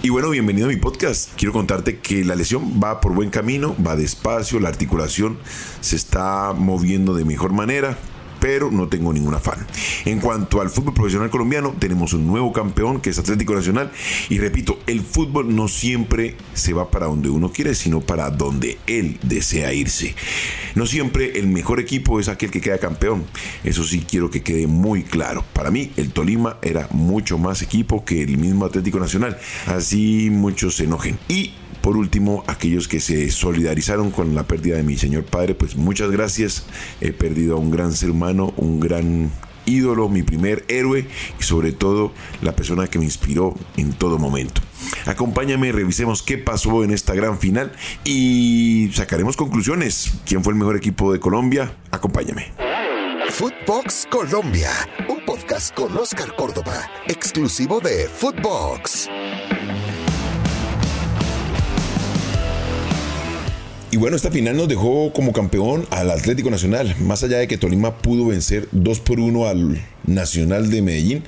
Y bueno, bienvenido a mi podcast. Quiero contarte que la lesión va por buen camino, va despacio, la articulación se está moviendo de mejor manera pero no tengo ningún afán. En cuanto al fútbol profesional colombiano, tenemos un nuevo campeón que es Atlético Nacional y repito, el fútbol no siempre se va para donde uno quiere, sino para donde él desea irse. No siempre el mejor equipo es aquel que queda campeón. Eso sí quiero que quede muy claro. Para mí el Tolima era mucho más equipo que el mismo Atlético Nacional. Así muchos se enojen. Y por último, aquellos que se solidarizaron con la pérdida de mi señor padre, pues muchas gracias. He perdido a un gran ser humano, un gran ídolo, mi primer héroe y sobre todo la persona que me inspiró en todo momento. Acompáñame, revisemos qué pasó en esta gran final y sacaremos conclusiones. ¿Quién fue el mejor equipo de Colombia? Acompáñame. Footbox Colombia, un podcast con Oscar Córdoba, exclusivo de Footbox. Y bueno, esta final nos dejó como campeón al Atlético Nacional, más allá de que Tolima pudo vencer 2 por 1 al Nacional de Medellín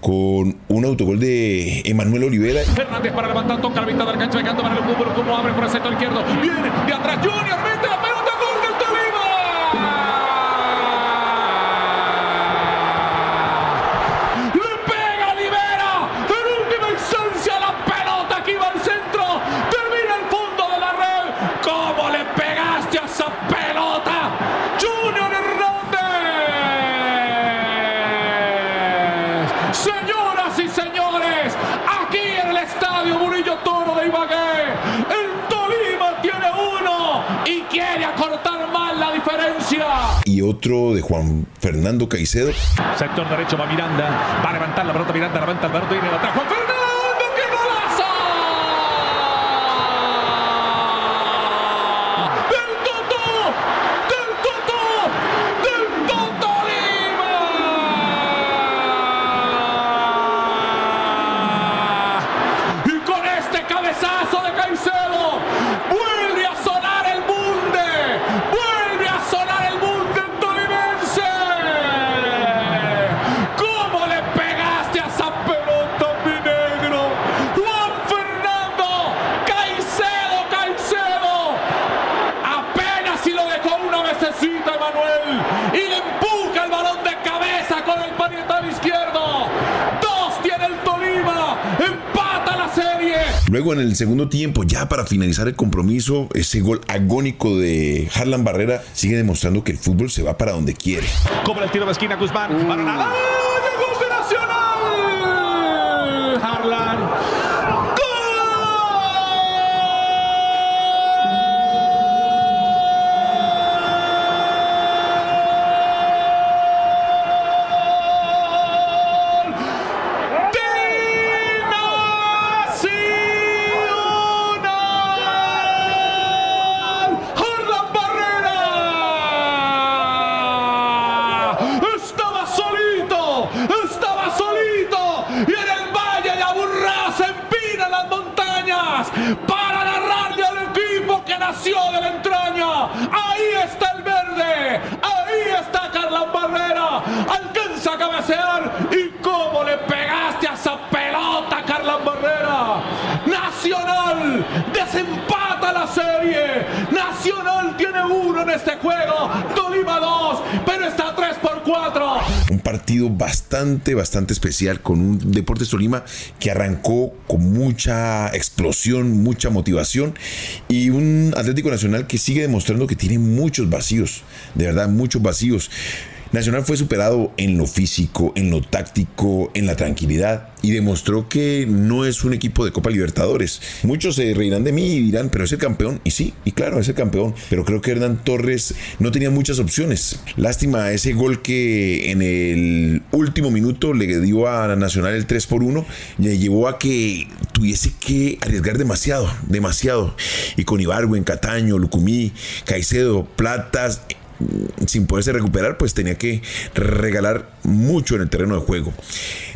con un autogol de Emanuel Olivera. Fernández para levantar, toca la mitad del cancha, llegando para el fútbol, como abre por el sector izquierdo. Viene de atrás Junior, mete la pelota, gol del Tolima. Le pega Olivera, en última instancia la pelota que iba al centro, termina el fondo de la red. ¿Cómo le pegaste a esa pelota? Junior Hernández. Señoras y señores, aquí en el estadio Murillo Toro de Ibagué, el Tolima tiene uno y quiere acortar más la diferencia. Y otro de Juan Fernando Caicedo. Sector derecho va Miranda, va a levantar la pelota Miranda, levanta el y atrás. Juan Fernando, ¡qué golazo! ¡Del Toto! ¡Del Toto! ¡Del Toto Lima! Y con este cabezazo de Caicedo, vuelve a sonar el bunde, vuelve a sonar el bunde tolimense. ¿Cómo le pegaste a esa pelota, mi negro? Juan Fernando, Caicedo, Caicedo. Apenas si lo dejó una vececita, Emanuel. Y le empuja el balón de cabeza con el parietal izquierdo. Dos tiene el Tolima. Empata la serie. Luego en el segundo tiempo, ya para finalizar el compromiso, ese gol agónico de Harlan Barrera sigue demostrando que el fútbol se va para donde quiere. Cobra el tiro de esquina Guzmán. Para nada. Desempata la serie. Nacional tiene uno en este juego, Tolima dos, pero está 3 por 4. Un partido bastante, bastante especial con un Deportes Tolima que arrancó con mucha explosión, mucha motivación y un Atlético Nacional que sigue demostrando que tiene muchos vacíos, de verdad, muchos vacíos. Nacional fue superado en lo físico, en lo táctico, en la tranquilidad y demostró que no es un equipo de Copa Libertadores. Muchos se reirán de mí y dirán, pero es el campeón. Y sí, y claro, es el campeón. Pero creo que Hernán Torres no tenía muchas opciones. Lástima ese gol que en el último minuto le dio a Nacional el 3 por 1, le llevó a que tuviese que arriesgar demasiado, demasiado. Y con Ibargüen, Cataño, Lucumí, Caicedo, Platas, sin poderse recuperar, pues tenía que regalar mucho en el terreno de juego.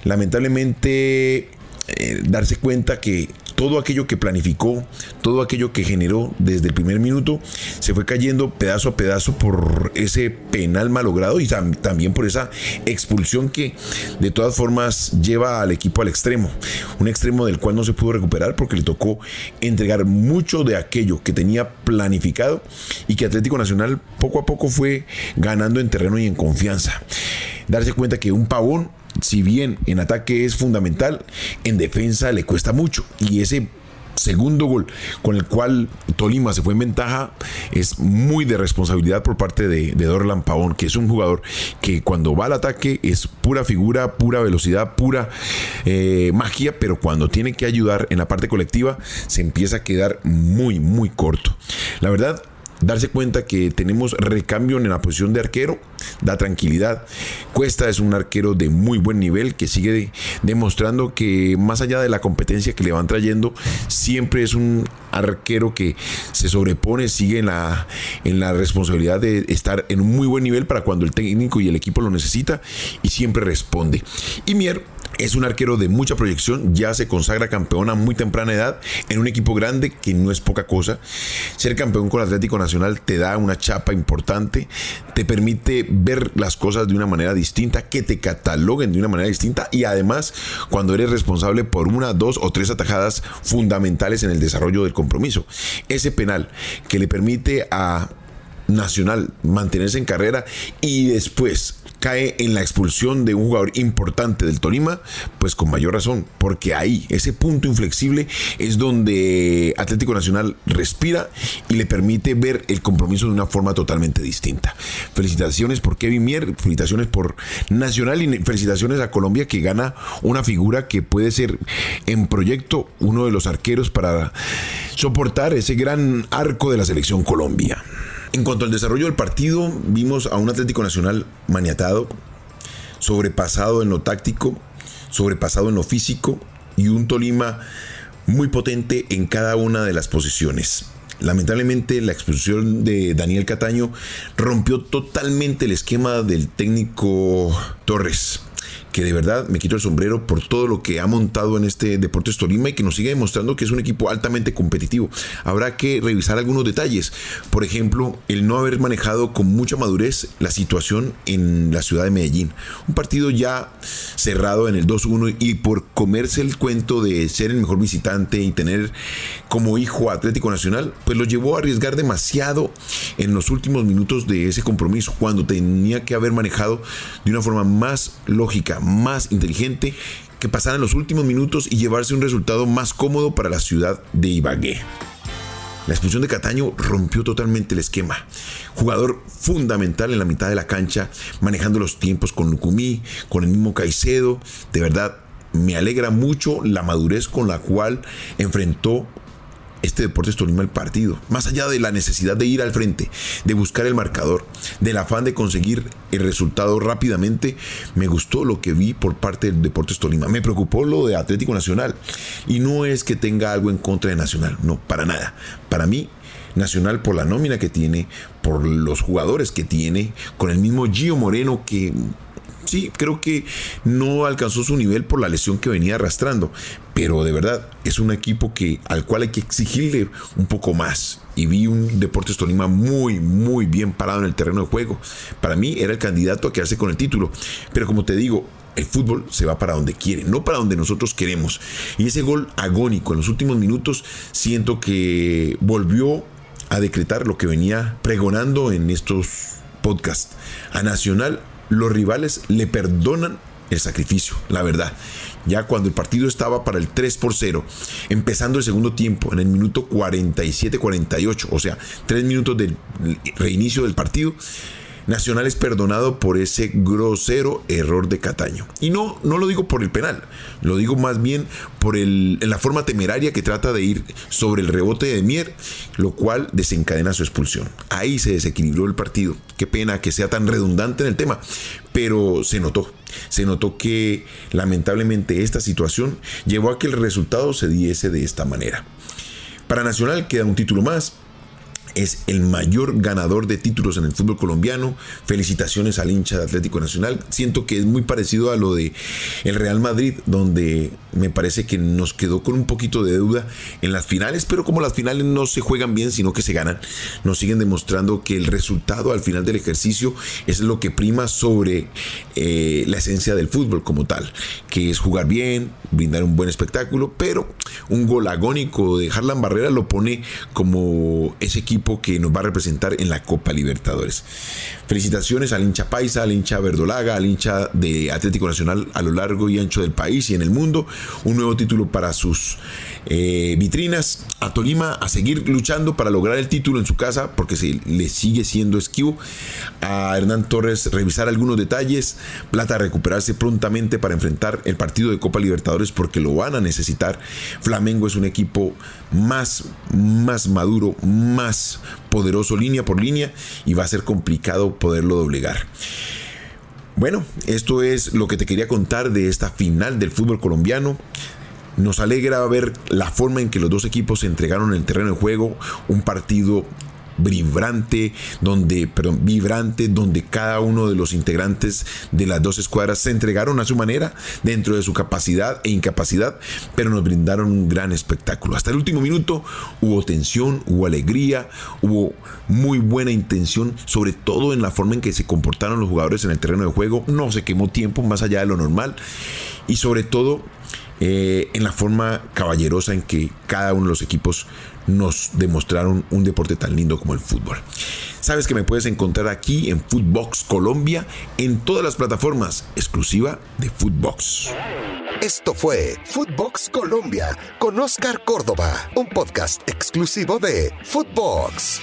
Lamentablemente, eh, darse cuenta que todo aquello que planificó, todo aquello que generó desde el primer minuto, se fue cayendo pedazo a pedazo por ese penal malogrado y también por esa expulsión que de todas formas lleva al equipo al extremo. Un extremo del cual no se pudo recuperar porque le tocó entregar mucho de aquello que tenía planificado y que Atlético Nacional poco a poco fue ganando en terreno y en confianza. Darse cuenta que un pavón si bien en ataque es fundamental, en defensa le cuesta mucho. Y ese segundo gol con el cual Tolima se fue en ventaja es muy de responsabilidad por parte de, Dorlan Pavón, que es un jugador que cuando va al ataque es pura figura, pura velocidad, pura eh, magia, pero cuando tiene que ayudar en la parte colectiva se empieza a quedar muy, muy corto. La verdad, darse cuenta que tenemos recambio en la posición de arquero da tranquilidad. Cuesta es un arquero de muy buen nivel que sigue demostrando que más allá de la competencia que le van trayendo, siempre es un arquero que se sobrepone, sigue en la, en la responsabilidad de estar en un muy buen nivel para cuando el técnico y el equipo lo necesita y siempre responde. Y Mier es un arquero de mucha proyección, ya se consagra campeón a muy temprana edad en un equipo grande que no es poca cosa. Ser campeón con Atlético Nacional te da una chapa importante, te permite ver las cosas de una manera distinta, que te cataloguen de una manera distinta y además cuando eres responsable por una, dos o tres atajadas fundamentales en el desarrollo del compromiso. Ese penal que le permite a Nacional mantenerse en carrera y después cae en la expulsión de un jugador importante del Tolima, pues con mayor razón, porque ahí, ese punto inflexible es donde Atlético Nacional respira y le permite ver el compromiso de una forma totalmente distinta. Felicitaciones por Kevin Mier, felicitaciones por Nacional y felicitaciones a Colombia que gana una figura que puede ser en proyecto uno de los arqueros para soportar ese gran arco de la selección Colombia. En cuanto al desarrollo del partido, vimos a un Atlético Nacional maniatado, sobrepasado en lo táctico, sobrepasado en lo físico y un Tolima muy potente en cada una de las posiciones. Lamentablemente la expulsión de Daniel Cataño rompió totalmente el esquema del técnico Torres que de verdad me quito el sombrero por todo lo que ha montado en este Deportes Tolima y que nos sigue demostrando que es un equipo altamente competitivo. Habrá que revisar algunos detalles. Por ejemplo, el no haber manejado con mucha madurez la situación en la ciudad de Medellín. Un partido ya cerrado en el 2-1 y por comerse el cuento de ser el mejor visitante y tener como hijo Atlético Nacional, pues lo llevó a arriesgar demasiado en los últimos minutos de ese compromiso, cuando tenía que haber manejado de una forma más lógica, más inteligente que pasar en los últimos minutos y llevarse un resultado más cómodo para la ciudad de Ibagué. La expulsión de Cataño rompió totalmente el esquema. Jugador fundamental en la mitad de la cancha, manejando los tiempos con Lucumí, con el mismo Caicedo. De verdad, me alegra mucho la madurez con la cual enfrentó este Deportes Tolima el partido. Más allá de la necesidad de ir al frente, de buscar el marcador, del afán de conseguir el resultado rápidamente, me gustó lo que vi por parte del Deportes Tolima. Me preocupó lo de Atlético Nacional. Y no es que tenga algo en contra de Nacional, no, para nada. Para mí, Nacional por la nómina que tiene, por los jugadores que tiene, con el mismo Gio Moreno que sí, creo que no alcanzó su nivel por la lesión que venía arrastrando, pero de verdad es un equipo que al cual hay que exigirle un poco más. Y vi un Deportes Tolima muy, muy bien parado en el terreno de juego. Para mí era el candidato a quedarse con el título. Pero como te digo, el fútbol se va para donde quiere, no para donde nosotros queremos. Y ese gol agónico en los últimos minutos siento que volvió a decretar lo que venía pregonando en estos podcasts. A Nacional los rivales le perdonan el sacrificio, la verdad. Ya cuando el partido estaba para el 3 por 0, empezando el segundo tiempo, en el minuto 47-48, o sea, tres minutos del reinicio del partido, Nacional es perdonado por ese grosero error de Cataño. Y no, no lo digo por el penal, lo digo más bien por el, la forma temeraria que trata de ir sobre el rebote de Mier, lo cual desencadena su expulsión. Ahí se desequilibró el partido. Qué pena que sea tan redundante en el tema, pero se notó. Se notó que lamentablemente esta situación llevó a que el resultado se diese de esta manera. Para Nacional queda un título más, es el mayor ganador de títulos en el fútbol colombiano. Felicitaciones al hincha de Atlético Nacional. Siento que es muy parecido a lo de el Real Madrid, donde me parece que nos quedó con un poquito de deuda en las finales, pero como las finales no se juegan bien, sino que se ganan, nos siguen demostrando que el resultado al final del ejercicio es lo que prima sobre eh, la esencia del fútbol como tal, que es jugar bien, brindar un buen espectáculo, pero un gol agónico de Harlan Barrera lo pone como ese equipo que nos va a representar en la Copa Libertadores. Felicitaciones al hincha paisa, al hincha verdolaga, al hincha de Atlético Nacional a lo largo y ancho del país y en el mundo. Un nuevo título para sus eh, vitrinas. A Tolima a seguir luchando para lograr el título en su casa porque le sigue siendo esquivo. A Hernán Torres revisar algunos detalles. Plata a recuperarse prontamente para enfrentar el partido de Copa Libertadores porque lo van a necesitar. Flamengo es un equipo más, más maduro, más poderoso línea por línea y va a ser complicado poderlo doblegar. Bueno, esto es lo que te quería contar de esta final del fútbol colombiano. Nos alegra ver la forma en que los dos equipos se entregaron en el terreno de juego, un partido vibrante, donde, perdón, vibrante, donde cada uno de los integrantes de las dos escuadras se entregaron a su manera, dentro de su capacidad e incapacidad, pero nos brindaron un gran espectáculo. Hasta el último minuto hubo tensión, hubo alegría, hubo muy buena intención, sobre todo en la forma en que se comportaron los jugadores en el terreno de juego. No se quemó tiempo más allá de lo normal y sobre todo eh, en la forma caballerosa en que cada uno de los equipos nos demostraron un deporte tan lindo como el fútbol. Sabes que me puedes encontrar aquí en Footbox Colombia en todas las plataformas exclusiva de Footbox. Esto fue Footbox Colombia con Oscar Córdoba, un podcast exclusivo de Footbox.